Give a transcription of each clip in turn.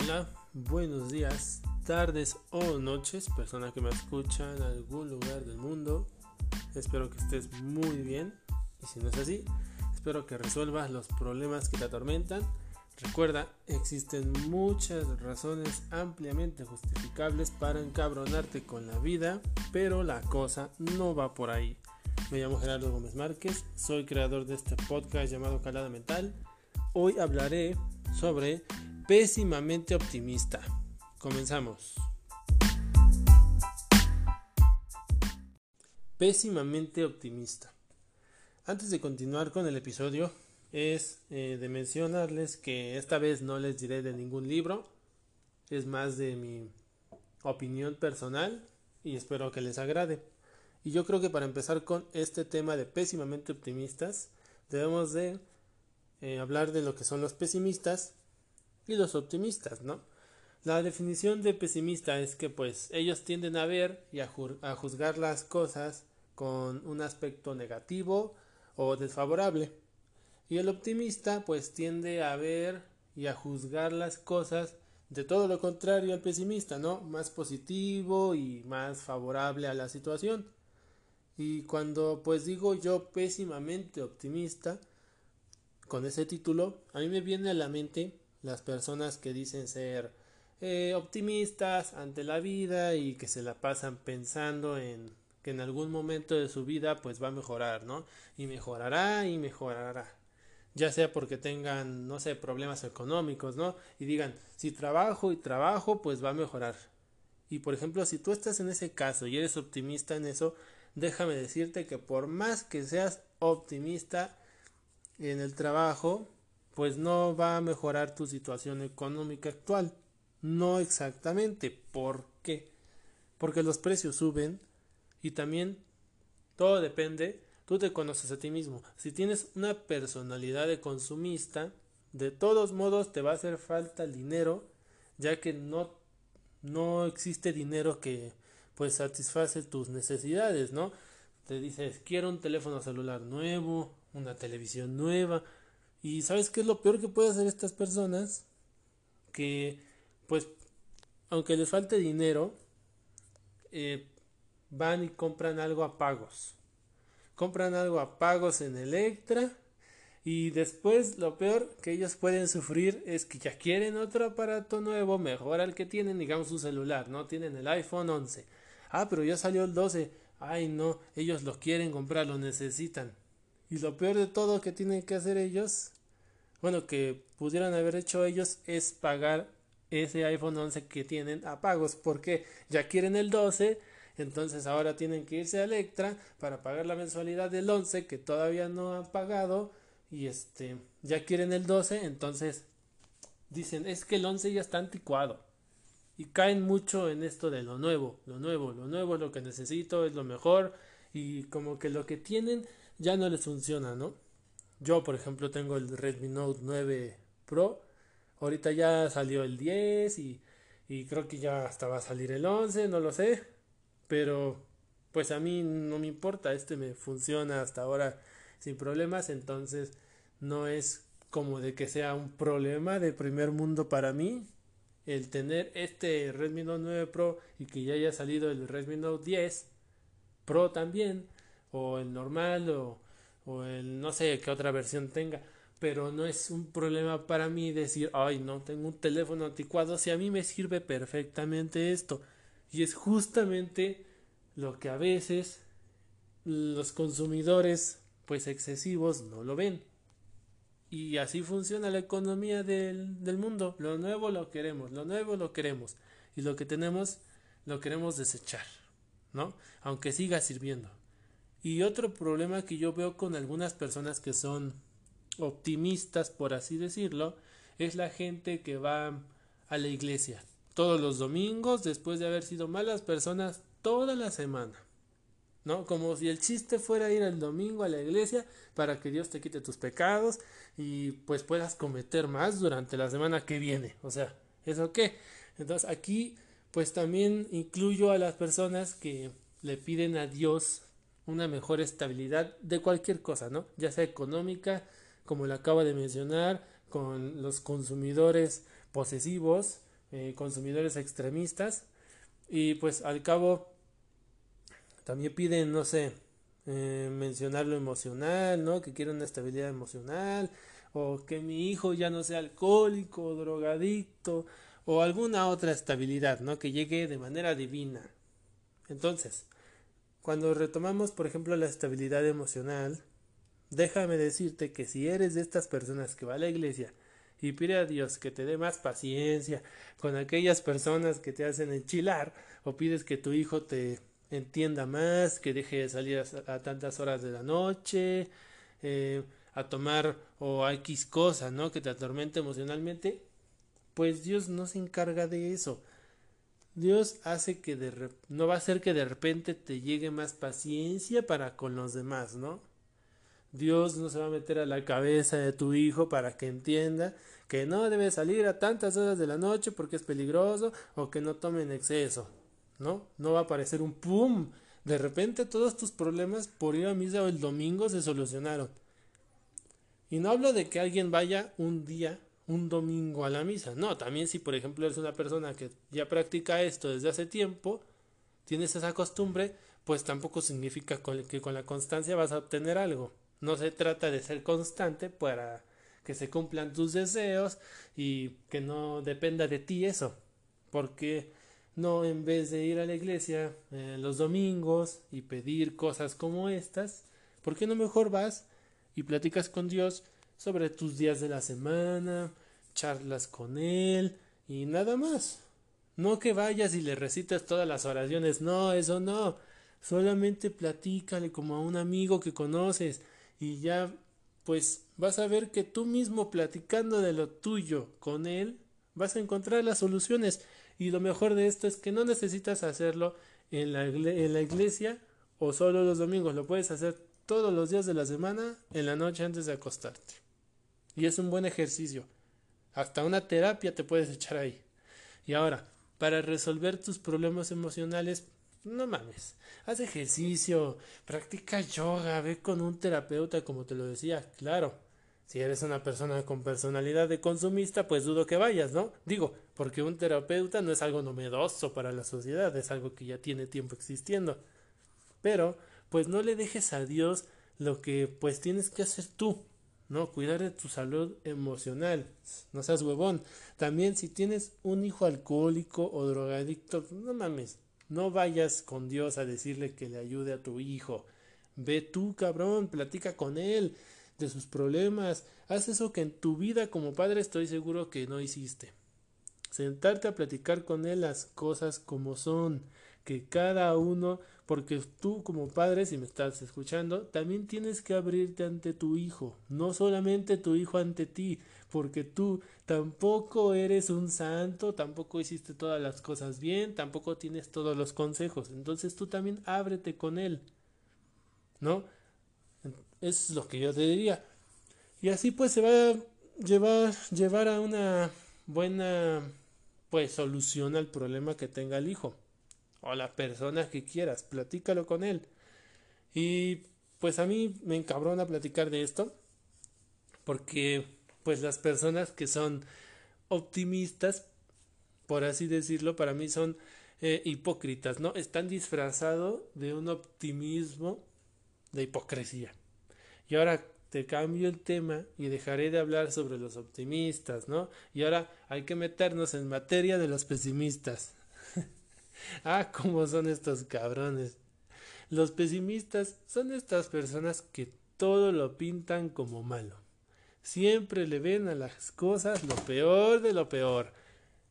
Hola, buenos días, tardes o noches, persona que me escucha en algún lugar del mundo. Espero que estés muy bien y si no es así, espero que resuelvas los problemas que te atormentan. Recuerda, existen muchas razones ampliamente justificables para encabronarte con la vida, pero la cosa no va por ahí. Me llamo Gerardo Gómez Márquez, soy creador de este podcast llamado Calada Mental. Hoy hablaré sobre pésimamente optimista. Comenzamos. Pésimamente optimista. Antes de continuar con el episodio, es eh, de mencionarles que esta vez no les diré de ningún libro, es más de mi opinión personal y espero que les agrade. Y yo creo que para empezar con este tema de pésimamente optimistas, debemos de eh, hablar de lo que son los pesimistas y los optimistas, ¿no? La definición de pesimista es que pues ellos tienden a ver y a, juzgar las cosas con un aspecto negativo o desfavorable. Y el optimista pues tiende a ver y a juzgar las cosas de todo lo contrario al pesimista, ¿no? Más positivo y más favorable a la situación. Y cuando pues digo yo pésimamente optimista con ese título, a mí me viene a la mente las personas que dicen ser eh, optimistas ante la vida y que se la pasan pensando en que en algún momento de su vida pues va a mejorar, ¿no? Y mejorará y mejorará. Ya sea porque tengan, no sé, problemas económicos, ¿no? Y digan, si trabajo y trabajo, pues va a mejorar. Y por ejemplo, si tú estás en ese caso y eres optimista en eso, déjame decirte que por más que seas optimista en el trabajo, pues no va a mejorar tu situación económica actual. No exactamente. ¿Por qué? Porque los precios suben y también todo depende, tú te conoces a ti mismo. Si tienes una personalidad de consumista, de todos modos te va a hacer falta el dinero, ya que no, no existe dinero que pues satisface tus necesidades, ¿no? Te dices, quiero un teléfono celular nuevo, una televisión nueva, y ¿sabes qué es lo peor que puede hacer estas personas? Que, pues, aunque les falte dinero, eh, van y compran algo a pagos. Compran algo a pagos en Electra. Y después lo peor que ellos pueden sufrir es que ya quieren otro aparato nuevo, mejor al que tienen, digamos, su celular, ¿no? Tienen el iPhone 11. Ah, pero ya salió el 12. Ay, no, ellos lo quieren comprar, lo necesitan. Y lo peor de todo que tienen que hacer ellos, bueno, que pudieran haber hecho ellos es pagar ese iPhone 11 que tienen a pagos, porque ya quieren el 12, entonces ahora tienen que irse a Electra para pagar la mensualidad del 11 que todavía no han pagado y este ya quieren el 12, entonces dicen, es que el 11 ya está anticuado. Y caen mucho en esto de lo nuevo, lo nuevo, lo nuevo es lo que necesito, es lo mejor y como que lo que tienen ya no les funciona, ¿no? Yo, por ejemplo, tengo el Redmi Note 9 Pro. Ahorita ya salió el 10 y, y creo que ya hasta va a salir el 11, no lo sé. Pero pues a mí no me importa, este me funciona hasta ahora sin problemas, entonces no es como de que sea un problema de primer mundo para mí el tener este Redmi Note 9 Pro y que ya haya salido el Redmi Note 10 Pro también o el normal o, o el no sé qué otra versión tenga pero no es un problema para mí decir ay no tengo un teléfono anticuado si a mí me sirve perfectamente esto y es justamente lo que a veces los consumidores pues excesivos no lo ven. Y así funciona la economía del, del mundo. Lo nuevo lo queremos lo nuevo lo queremos. Y lo que tenemos lo queremos desechar no aunque siga sirviendo y otro problema que yo veo con algunas personas que son optimistas, por así decirlo, es la gente que va a la iglesia todos los domingos después de haber sido malas personas toda la semana. ¿No? Como si el chiste fuera ir el domingo a la iglesia para que Dios te quite tus pecados y pues puedas cometer más durante la semana que viene. O sea, ¿eso qué? Entonces aquí pues también incluyo a las personas que le piden a Dios una mejor estabilidad de cualquier cosa, ¿no? Ya sea económica, como le acabo de mencionar, con los consumidores posesivos, eh, consumidores extremistas y pues al cabo también piden, no sé, eh, mencionar lo emocional, ¿no? Que quieren una estabilidad emocional o que mi hijo ya no sea alcohólico, drogadicto o alguna otra estabilidad, ¿no? Que llegue de manera divina. Entonces, cuando retomamos, por ejemplo, la estabilidad emocional, déjame decirte que si eres de estas personas que va a la iglesia y pide a Dios que te dé más paciencia con aquellas personas que te hacen enchilar o pides que tu hijo te entienda más, que deje de salir a, tantas horas de la noche, eh, a tomar o X cosa, ¿no? Que te atormente emocionalmente, pues Dios no se encarga de eso. Dios hace que de no va a hacer que de repente te llegue más paciencia para con los demás, ¿no? Dios no se va a meter a la cabeza de tu hijo para que entienda que no debe salir a tantas horas de la noche porque es peligroso o que no tome en exceso, ¿no? No va a aparecer un pum. De repente todos tus problemas por ir a misa el domingo se solucionaron. Y no hablo de que alguien vaya un día, un domingo a la misa. No, también si por ejemplo eres una persona que ya practica esto desde hace tiempo, tienes esa costumbre, pues tampoco significa que con la constancia vas a obtener algo. No se trata de ser constante para que se cumplan tus deseos y que no dependa de ti eso. Porque no en vez de ir a la iglesia eh, los domingos y pedir cosas como estas, ¿por qué no mejor vas y platicas con Dios sobre tus días de la semana, charlas con Él y nada más? No que vayas y le recites todas las oraciones, no, eso no. Solamente platícale como a un amigo que conoces y ya pues vas a ver que tú mismo platicando de lo tuyo con él vas a encontrar las soluciones y lo mejor de esto es que no necesitas hacerlo en la, en la iglesia o solo los domingos, lo puedes hacer todos los días de la semana en la noche antes de acostarte. Y es un buen ejercicio. Hasta una terapia te puedes echar ahí. Y ahora, para resolver tus problemas emocionales, no mames, haz ejercicio, practica yoga, ve con un terapeuta como te lo decía, claro. Si eres una persona con personalidad de consumista, pues dudo que vayas, ¿no? Digo, porque un terapeuta no es algo novedoso para la sociedad, es algo que ya tiene tiempo existiendo. Pero, pues no le dejes a Dios lo que pues tienes que hacer tú, ¿no? Cuidar de tu salud emocional, no seas huevón. También si tienes un hijo alcohólico o drogadicto, no mames, no vayas con Dios a decirle que le ayude a tu hijo. Ve tú, cabrón, platica con él de sus problemas. Haz eso que en tu vida como padre estoy seguro que no hiciste. Sentarte a platicar con él las cosas como son, que cada uno, porque tú como padre, si me estás escuchando, también tienes que abrirte ante tu hijo, no solamente tu hijo ante ti, porque tú tampoco eres un santo, tampoco hiciste todas las cosas bien, tampoco tienes todos los consejos. Entonces tú también ábrete con él. ¿No? Es lo que yo te diría. Y así pues se va a llevar, llevar a una buena pues solución al problema que tenga el hijo o la persona que quieras, platícalo con él. Y pues a mí me encabrona platicar de esto porque pues las personas que son optimistas, por así decirlo, para mí son eh, hipócritas, ¿no? Están disfrazados de un optimismo de hipocresía. Y ahora te cambio el tema y dejaré de hablar sobre los optimistas, ¿no? Y ahora hay que meternos en materia de los pesimistas. ah, cómo son estos cabrones. Los pesimistas son estas personas que todo lo pintan como malo. Siempre le ven a las cosas lo peor de lo peor.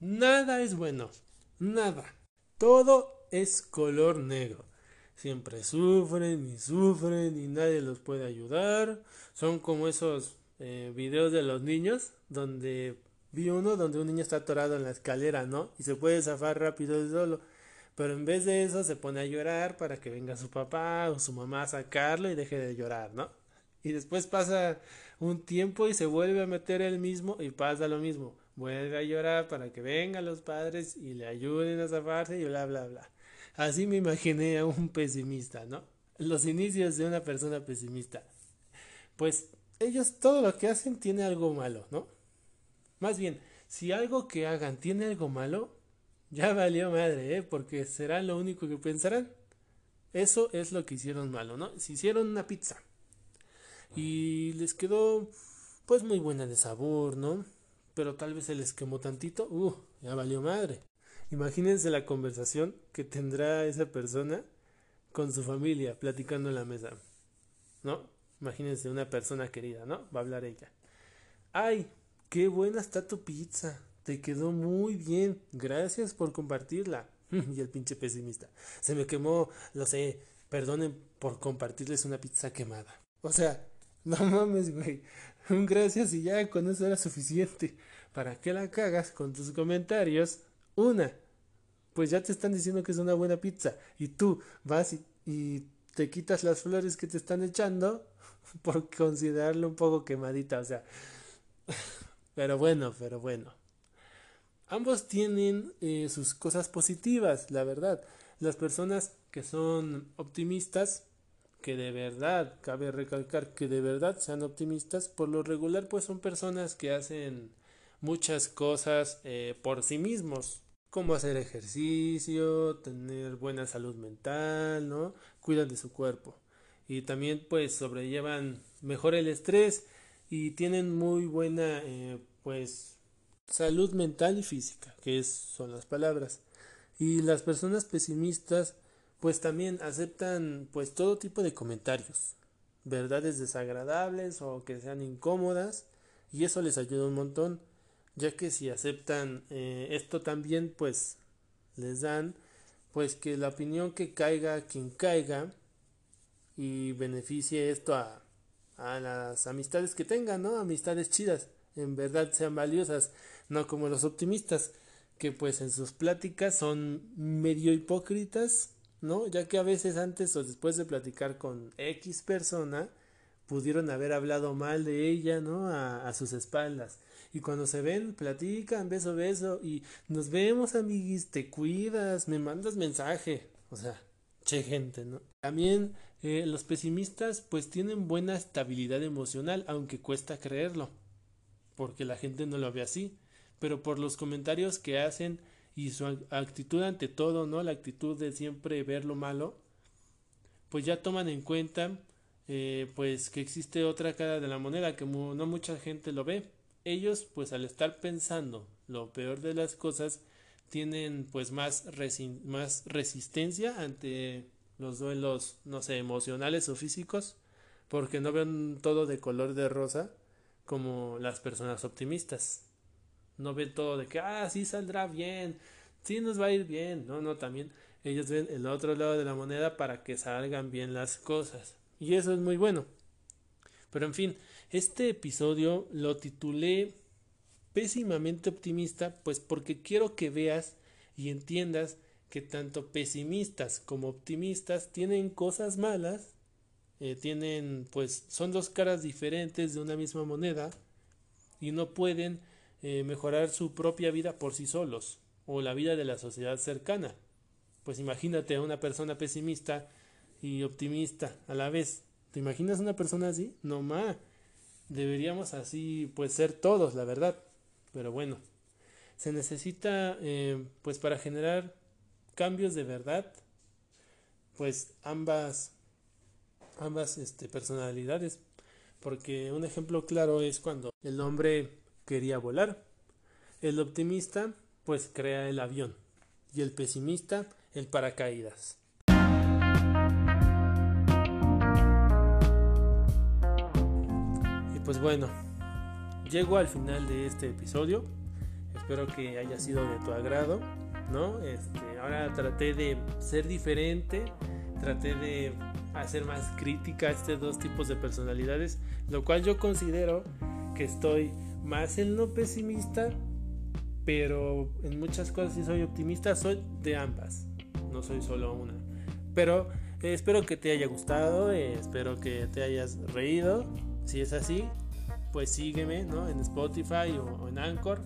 Nada es bueno. Nada. Todo es color negro. Siempre sufren y sufren y nadie los puede ayudar. Son como esos eh, videos de los niños donde vi uno donde un niño está atorado en la escalera, ¿no? Y se puede zafar rápido solo. Pero en vez de eso se pone a llorar para que venga su papá o su mamá a sacarlo y deje de llorar, ¿no? Y después pasa un tiempo y se vuelve a meter él mismo y pasa lo mismo. Vuelve a llorar para que vengan los padres y le ayuden a zafarse y bla, bla, bla. Así me imaginé a un pesimista, ¿no? Los inicios de una persona pesimista. Pues ellos todo lo que hacen tiene algo malo, ¿no? Más bien, si algo que hagan tiene algo malo, ya valió madre, ¿eh? porque será lo único que pensarán. Eso es lo que hicieron malo, ¿no? Si hicieron una pizza y les quedó pues muy buena de sabor, ¿no? Pero tal vez se les quemó tantito, uh, ya valió madre. Imagínense la conversación que tendrá esa persona con su familia platicando en la mesa, ¿no? Imagínense una persona querida, ¿no? Va a hablar ella. Ay, qué buena está tu pizza. Te quedó muy bien. Gracias por compartirla. y el pinche pesimista. Se me quemó, lo sé. Perdonen por compartirles una pizza quemada. O sea, no mames, güey. Un gracias y ya con eso era suficiente. ¿Para qué la cagas con tus comentarios? Una. Pues ya te están diciendo que es una buena pizza. Y tú vas y, te quitas las flores que te están echando por considerarlo un poco quemadita, o sea. Pero bueno, pero bueno. Ambos tienen eh, sus cosas positivas, la verdad. Las personas que son optimistas, que de verdad, cabe recalcar que de verdad sean optimistas, por lo regular pues son personas que hacen muchas cosas eh, por sí mismos, como hacer ejercicio, tener buena salud mental, ¿no? Cuidan de su cuerpo. Y también pues sobrellevan mejor el estrés y tienen muy buena eh, pues salud mental y física que es, son las palabras. Y las personas pesimistas pues también aceptan pues todo tipo de comentarios verdades desagradables o que sean incómodas y eso les ayuda un montón ya que si aceptan eh, esto también pues les dan pues que la opinión que caiga quien caiga y beneficie esto a, a las amistades que tengan, ¿no? Amistades chidas, en verdad sean valiosas, no como los optimistas, que pues en sus pláticas son medio hipócritas, ¿no? Ya que a veces antes o después de platicar con X persona, pudieron haber hablado mal de ella, ¿no? A, a sus espaldas. Y cuando se ven, platican, beso, beso, y nos vemos, amiguis, te cuidas, me mandas mensaje. O sea, che gente, ¿no? También eh, los pesimistas pues tienen buena estabilidad emocional, aunque cuesta creerlo, porque la gente no lo ve así, pero por los comentarios que hacen y su actitud ante todo, ¿no? La actitud de siempre ver lo malo, pues ya toman en cuenta eh, pues que existe otra cara de la moneda que no mucha gente lo ve. Ellos pues al estar pensando lo peor de las cosas tienen pues más, más resistencia ante los duelos, no sé, emocionales o físicos, porque no ven todo de color de rosa como las personas optimistas. No ven todo de que, ah, sí saldrá bien, sí nos va a ir bien. No, no, también ellos ven el otro lado de la moneda para que salgan bien las cosas. Y eso es muy bueno. Pero en fin, este episodio lo titulé pésimamente optimista, pues porque quiero que veas y entiendas que tanto pesimistas como optimistas tienen cosas malas, eh, tienen pues son dos caras diferentes de una misma moneda y no pueden eh, mejorar su propia vida por sí solos o la vida de la sociedad cercana. Pues imagínate a una persona pesimista y optimista a la vez. ¿Te imaginas una persona así? No más. Deberíamos así pues ser todos, la verdad. Pero bueno, se necesita eh, pues para generar cambios de verdad, pues ambas, ambas este, personalidades. Porque un ejemplo claro es cuando el hombre quería volar. El optimista pues crea el avión y el pesimista el paracaídas. Pues bueno, llego al final de este episodio. Espero que haya sido de tu agrado. ¿no? Este, ahora traté de ser diferente, traté de hacer más crítica a estos dos tipos de personalidades, lo cual yo considero que estoy más en lo pesimista, pero en muchas cosas sí soy optimista, soy de ambas, no soy solo una. Pero eh, espero que te haya gustado, eh, espero que te hayas reído, si es así, pues sígueme. En Spotify o en Anchor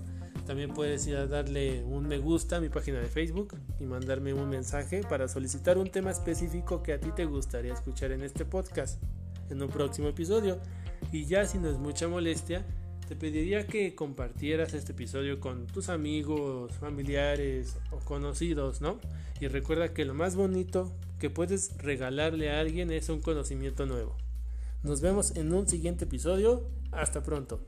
también puedes ir a darle un me gusta a mi página de Facebook y mandarme un mensaje para solicitar un tema específico que a ti te gustaría escuchar en este podcast en un próximo episodio. Y ya si no es mucha molestia, te pediría que compartieras este episodio con tus amigos, familiares o conocidos, ¿no? Y recuerda que lo más bonito que puedes regalarle a alguien es un conocimiento nuevo. Nos vemos en un siguiente episodio. Hasta pronto.